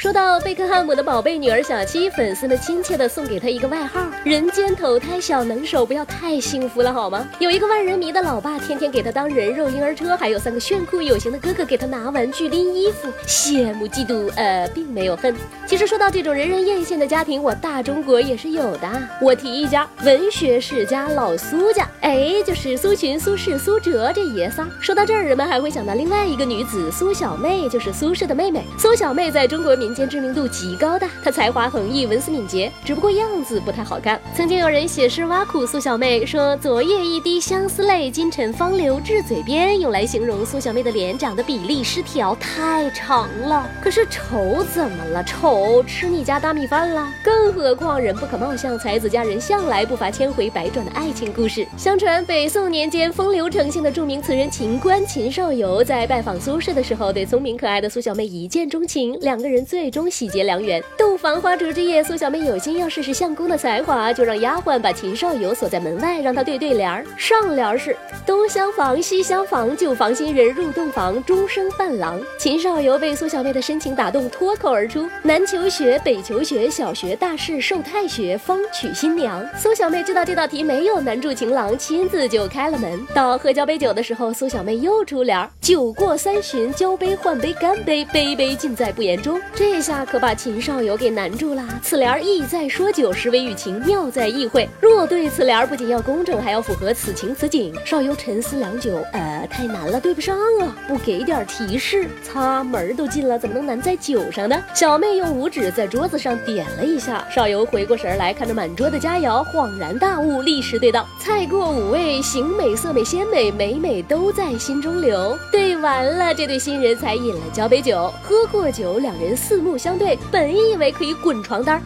说到贝克汉姆的宝贝女儿小七，粉丝们亲切的送给她一个外号“人间投胎小能手”，不要太幸福了好吗？有一个万人迷的老爸，天天给她当人肉婴儿车，还有三个炫酷有型的哥哥给她拿玩具、拎衣服，羡慕嫉妒，呃，并没有恨。其实说到这种人人艳羡的家庭，我大中国也是有的。我提一家文学世家老苏家，哎，就是苏洵、苏轼、苏辙这爷仨。说到这儿，人们还会想到另外一个女子苏小妹，就是苏轼的妹妹。苏小妹在中国民。民间知名度极高的，她才华横溢，文思敏捷，只不过样子不太好看。曾经有人写诗挖苦苏小妹，说昨夜一滴相思泪，今晨方流至嘴边，用来形容苏小妹的脸长得比例失调，太长了。可是丑怎么了？丑吃你家大米饭了？更何况人不可貌相，才子佳人向来不乏千回百转的爱情故事。相传北宋年间风流成性的著名词人秦观秦少游，在拜访苏轼的时候，对聪明可爱的苏小妹一见钟情，两个人最。最终喜结良缘。洞房花烛之夜，苏小妹有心要试试相公的才华，就让丫鬟把秦少游锁在门外，让他对对联儿。上联是东厢房西厢房，旧房新人入洞房，终生伴郎。秦少游被苏小妹的深情打动，脱口而出：南求学，北求学，小学大事受太学，方娶新娘。苏小妹知道这道题没有难住情郎，亲自就开了门。到喝交杯酒的时候，苏小妹又出联：酒过三巡，交杯换杯干杯，杯杯尽在不言中。这。这下可把秦少游给难住了。此联意在说酒，实为寓情，妙在意会。若对此联不仅要工整，还要符合此情此景。少游沉思良久，呃，太难了，对不上啊！不给点提示，擦门都进了，怎么能难在酒上呢？小妹用五指在桌子上点了一下，少游回过神来，看着满桌的佳肴，恍然大悟，立时对道：“菜过五味，形美色美鲜美，美美都在心中留。”对完了，这对新人才饮了交杯酒，喝过酒，两人四。目相对，本以为可以滚床单。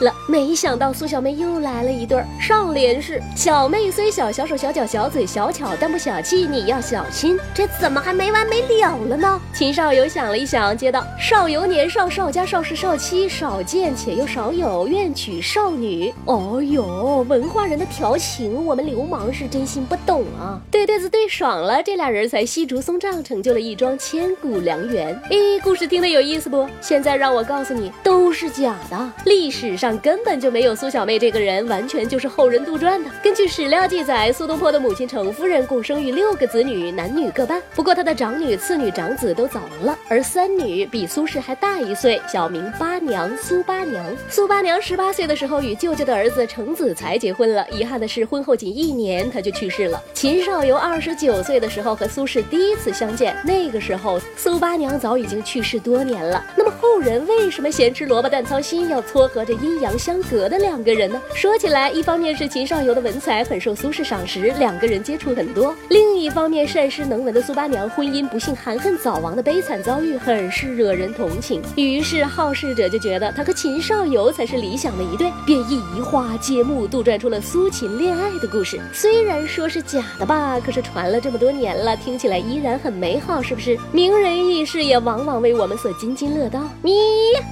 了，没想到苏小妹又来了一对儿。上联是小妹虽小，小手小脚小嘴小巧，但不小气，你要小心。这怎么还没完没了了呢？秦少游想了一想，接道：少游年少，少家少室少妻，少见且又少有，愿娶少女。哦哟，文化人的调情，我们流氓是真心不懂啊。对对子对爽了，这俩人才细竹松杖，成就了一桩千古良缘。咦，故事听得有意思不？现在让我告诉你，都是假的。历史上。根本就没有苏小妹这个人，完全就是后人杜撰的。根据史料记载，苏东坡的母亲程夫人共生育六个子女，男女各半。不过她的长女、次女、长子都早亡了，而三女比苏轼还大一岁，小名八娘，苏八娘。苏八娘十八岁的时候与舅舅的儿子程子才结婚了，遗憾的是婚后仅一年她就去世了。秦少游二十九岁的时候和苏轼第一次相见，那个时候苏八娘早已经去世多年了。那么后人为什么咸吃萝卜淡操心，要撮合着阴？阳相隔的两个人呢？说起来，一方面是秦少游的文采很受苏轼赏识，两个人接触很多；另一方面，善诗能文的苏八娘婚姻不幸含恨早亡的悲惨遭遇，很是惹人同情。于是好事者就觉得他和秦少游才是理想的一对，便移花接木，杜撰出了苏秦恋爱的故事。虽然说是假的吧，可是传了这么多年了，听起来依然很美好，是不是？名人轶事也往往为我们所津津乐道。你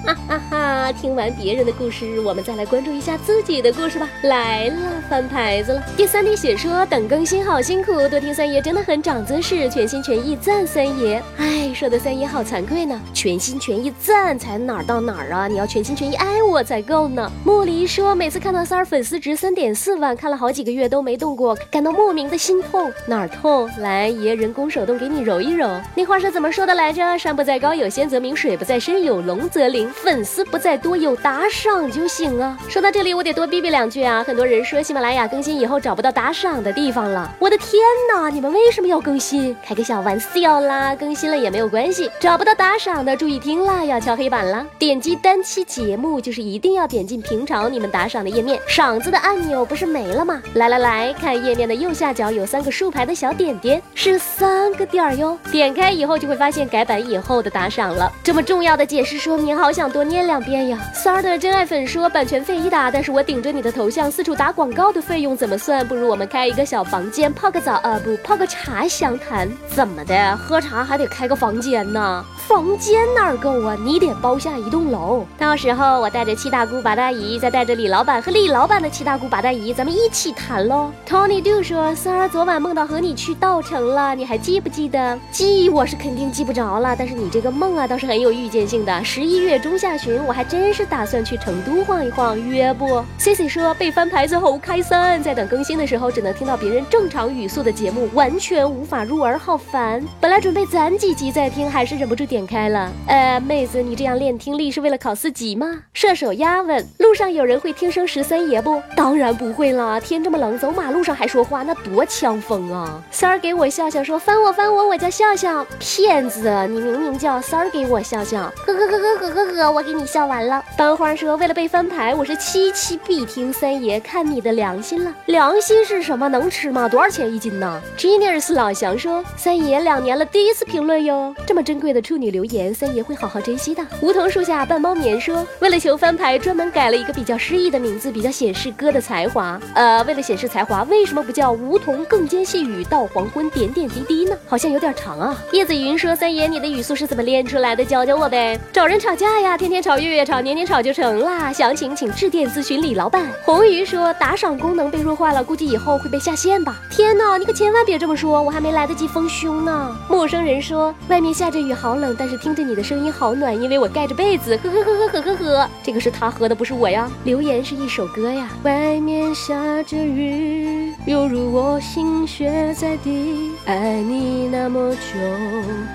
哈哈哈！听完别人的故事。我们再来关注一下自己的故事吧。来了，翻牌子了。第三题写说等更新好辛苦，多听三爷真的很长姿势，全心全意赞三爷。哎，说的三爷好惭愧呢，全心全意赞才哪儿到哪儿啊？你要全心全意爱我才够呢。木梨说每次看到三儿粉丝值三点四万，看了好几个月都没动过，感到莫名的心痛。哪儿痛？来，爷人工手动给你揉一揉。那话是怎么说的来着？山不在高有仙则名，水不在深有龙则灵。粉丝不在多有打赏就。行啊，说到这里我得多逼逼两句啊！很多人说喜马拉雅更新以后找不到打赏的地方了，我的天哪！你们为什么要更新？开个小玩笑啦，更新了也没有关系。找不到打赏的注意听啦，要敲黑板了。点击单期节目就是一定要点进平常你们打赏的页面，赏字的按钮不是没了吗？来来来看页面的右下角有三个竖排的小点点，是三个点儿哟。点开以后就会发现改版以后的打赏了。这么重要的解释说明，好想多念两遍呀！三儿的真爱粉。说版权费一打，但是我顶着你的头像四处打广告的费用怎么算？不如我们开一个小房间泡个澡啊，不泡个茶详谈。怎么的？喝茶还得开个房间呢？房间哪儿够啊？你得包下一栋楼。到时候我带着七大姑八大姨，再带着李老板和李老板的七大姑八大姨，咱们一起谈喽。Tony Do 说，三儿昨晚梦到和你去稻城了，你还记不记得？记，我是肯定记不着了。但是你这个梦啊，倒是很有预见性的。十一月中下旬，我还真是打算去成都晃一晃，约不？Cici 说被翻牌子后开心，在等更新的时候，只能听到别人正常语速的节目，完全无法入耳，好烦。本来准备攒几集再听，还是忍不住点。点开了，呃，妹子，你这样练听力是为了考四级吗？射手鸭问：路上有人会听声十三爷不？当然不会啦，天这么冷，走马路上还说话，那多呛风啊！三儿给我笑笑说：翻我翻我，我叫笑笑，骗子，你明明叫三儿给我笑笑，呵呵呵呵呵呵呵，我给你笑完了。班花说：为了被翻牌，我是七七必听三爷，看你的良心了。良心是什么？能吃吗？多少钱一斤呢？Genius 老祥说：三爷两年了，第一次评论哟，这么珍贵的处女。留言三爷会好好珍惜的。梧桐树下半猫眠说，为了求翻牌，专门改了一个比较诗意的名字，比较显示哥的才华。呃，为了显示才华，为什么不叫梧桐更兼细雨到黄昏点点滴滴呢？好像有点长啊。叶子云说，三爷你的语速是怎么练出来的？教教我呗。找人吵架呀，天天吵，月月吵，年年吵就成啦。详情请致电咨询李老板。红鱼说，打赏功能被弱化了，估计以后会被下线吧。天哪，你可千万别这么说，我还没来得及丰胸呢。陌生人说，外面下着雨，好冷。但是听着你的声音好暖，因为我盖着被子。呵呵呵呵呵呵呵，这个是他喝的，不是我呀。留言是一首歌呀。外面下着雨，犹如我心血在滴。爱你那么久，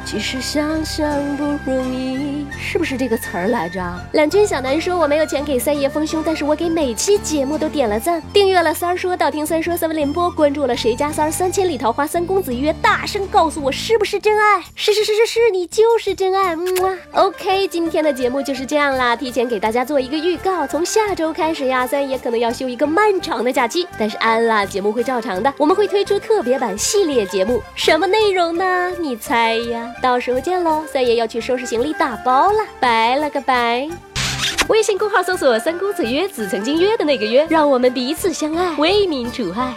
其实想想不容易。是不是这个词儿来着？懒君小南说我没有钱给三爷丰胸，但是我给每期节目都点了赞，订阅了三儿说道听三说三文联播，关注了谁家三儿三千里桃花三公子约，大声告诉我是不是真爱？是是是是是，你就是。真爱，嗯啊，OK，今天的节目就是这样啦。提前给大家做一个预告，从下周开始呀，三爷可能要休一个漫长的假期，但是安啦，节目会照常的。我们会推出特别版系列节目，什么内容呢？你猜呀？到时候见喽。三爷要去收拾行李打包了，拜了个拜。微信公号搜索“三公子约子”，曾经约的那个约，让我们彼此相爱，为民除害。